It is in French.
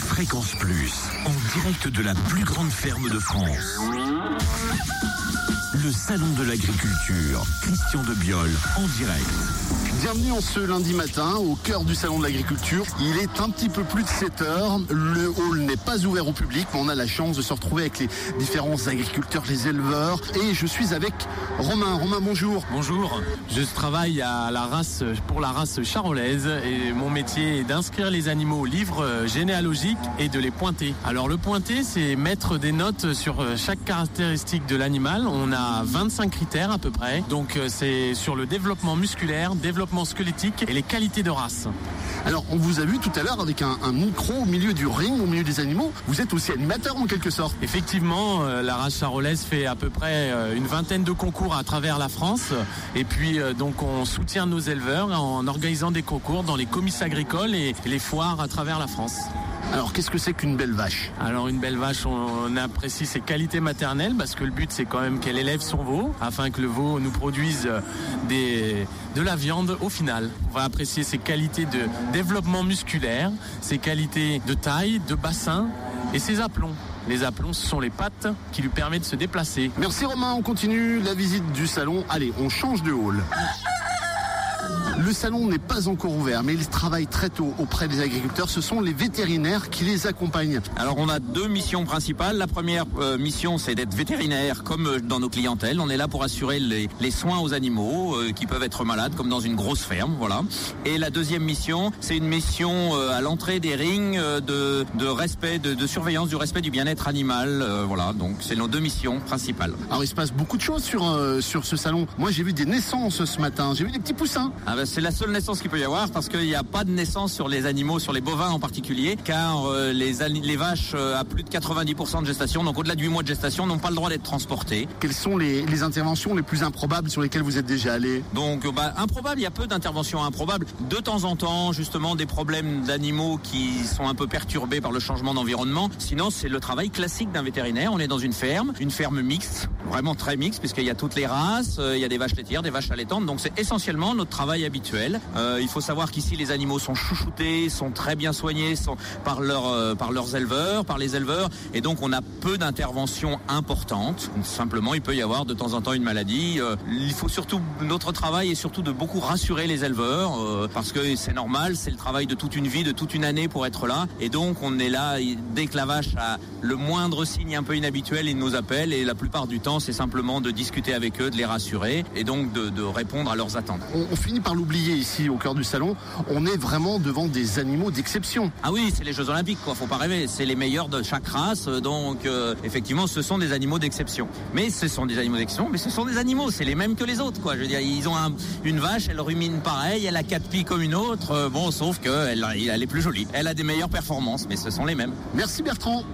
Fréquence Plus, en direct de la plus grande ferme de France. Le Salon de l'Agriculture, Christian de Biol, en direct. Bienvenue en ce lundi matin au cœur du salon de l'agriculture. Il est un petit peu plus de 7 heures. Le hall n'est pas ouvert au public, mais on a la chance de se retrouver avec les différents agriculteurs, les éleveurs. Et je suis avec Romain. Romain, bonjour. Bonjour. Je travaille à la race, pour la race charolaise et mon métier est d'inscrire les animaux au livre généalogique et de les pointer. Alors le pointer, c'est mettre des notes sur chaque caractéristique de l'animal. On a 25 critères à peu près. Donc c'est sur le développement musculaire, développement squelettique et les qualités de race. Alors, on vous a vu tout à l'heure avec un, un, micro au milieu du ring, au milieu des animaux. Vous êtes aussi animateur en quelque sorte. Effectivement, euh, la race charolaise fait à peu près euh, une vingtaine de concours à travers la France. Et puis, euh, donc, on soutient nos éleveurs en organisant des concours dans les comices agricoles et les foires à travers la France. Alors, qu'est-ce que c'est qu'une belle vache? Alors, une belle vache, on, on apprécie ses qualités maternelles parce que le but, c'est quand même qu'elle élève son veau afin que le veau nous produise des, de la viande au final. On va apprécier ses qualités de développement musculaire, ses qualités de taille, de bassin et ses aplombs. Les aplombs, ce sont les pattes qui lui permettent de se déplacer. Merci Romain, on continue la visite du salon. Allez, on change de hall. Le salon n'est pas encore ouvert, mais il travaille très tôt auprès des agriculteurs. Ce sont les vétérinaires qui les accompagnent. Alors on a deux missions principales. La première euh, mission, c'est d'être vétérinaire comme dans nos clientèles. On est là pour assurer les, les soins aux animaux euh, qui peuvent être malades, comme dans une grosse ferme. Voilà. Et la deuxième mission, c'est une mission euh, à l'entrée des rings de, de respect, de, de, surveillance du respect du bien-être animal. voilà. Donc c'est nos deux missions principales. Alors il se passe beaucoup de choses sur sur ce salon. Moi j'ai vu des naissances ce matin. J'ai vu des petits poussins. Ah ben, c'est la seule naissance qu'il peut y avoir parce qu'il n'y a pas de naissance sur les animaux, sur les bovins en particulier, car euh, les, les, vaches euh, à plus de 90% de gestation, donc au-delà de 8 mois de gestation, n'ont pas le droit d'être transportées. Quelles sont les, les, interventions les plus improbables sur lesquelles vous êtes déjà allé? Donc bah, improbable, il y a peu d'interventions improbables. De temps en temps, justement, des problèmes d'animaux qui sont un peu perturbés par le changement d'environnement. Sinon, c'est le travail classique d'un vétérinaire. On est dans une ferme, une ferme mixte, vraiment très mixte, puisqu'il y a toutes les races, euh, il y a des vaches laitières, des vaches allaitantes, donc c'est essentiellement notre travail habituel. Euh, il faut savoir qu'ici les animaux sont chouchoutés, sont très bien soignés euh, par leurs éleveurs, par les éleveurs, et donc on a peu d'interventions importantes. Simplement, il peut y avoir de temps en temps une maladie. Euh, il faut surtout, notre travail est surtout de beaucoup rassurer les éleveurs, parce que c'est normal, c'est le travail de toute une vie, de toute une année pour être là, et donc on est là, dès que la vache a le moindre signe un peu inhabituel, ils nous appellent, et la plupart du temps, c'est simplement de discuter avec eux, de les rassurer, et donc de, répondre à leurs attentes. On, finit par ici au cœur du salon, on est vraiment devant des animaux d'exception. Ah oui, c'est les Jeux Olympiques, quoi. Faut pas rêver. C'est les meilleurs de chaque race, donc euh, effectivement, ce sont des animaux d'exception. Mais ce sont des animaux d'exception, mais ce sont des animaux. C'est les mêmes que les autres, quoi. Je veux dire, ils ont un, une vache, elle rumine pareil, elle a quatre pieds comme une autre. Euh, bon, sauf que elle, elle est plus jolie. Elle a des meilleures performances, mais ce sont les mêmes. Merci Bertrand.